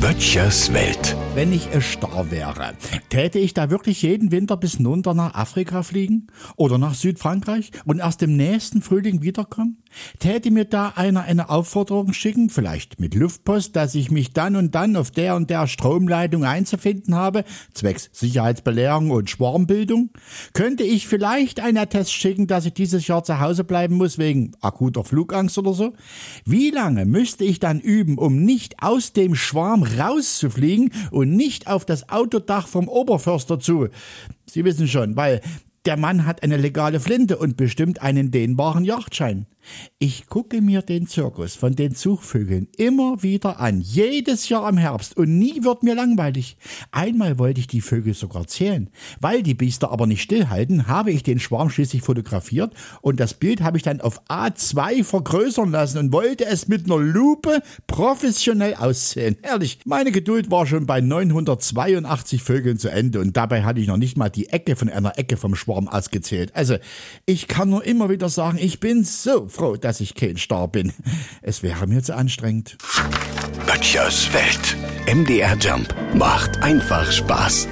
Böttchers Welt. Wenn ich ein Star wäre, täte ich da wirklich jeden Winter bis runter nach Afrika fliegen? Oder nach Südfrankreich und erst im nächsten Frühling wiederkommen? Täte mir da einer eine Aufforderung schicken, vielleicht mit Luftpost, dass ich mich dann und dann auf der und der Stromleitung einzufinden habe, zwecks Sicherheitsbelehrung und Schwarmbildung? Könnte ich vielleicht einen Attest schicken, dass ich dieses Jahr zu Hause bleiben muss wegen akuter Flugangst oder so? Wie lange müsste ich dann üben, um nicht aus dem Schwarm rauszufliegen und nicht auf das Autodach vom Oberförster zu? Sie wissen schon, weil der Mann hat eine legale Flinte und bestimmt einen dehnbaren Yachtschein. Ich gucke mir den Zirkus von den Zugvögeln immer wieder an, jedes Jahr im Herbst, und nie wird mir langweilig. Einmal wollte ich die Vögel sogar zählen. Weil die Biester aber nicht stillhalten, habe ich den Schwarm schließlich fotografiert und das Bild habe ich dann auf A2 vergrößern lassen und wollte es mit einer Lupe professionell auszählen. Ehrlich, meine Geduld war schon bei 982 Vögeln zu Ende und dabei hatte ich noch nicht mal die Ecke von einer Ecke vom Schwarm ausgezählt. Also, ich kann nur immer wieder sagen, ich bin so froh, dass ich kein Star bin. Es wäre mir zu anstrengend. Böttchers Welt. MDR Jump macht einfach Spaß.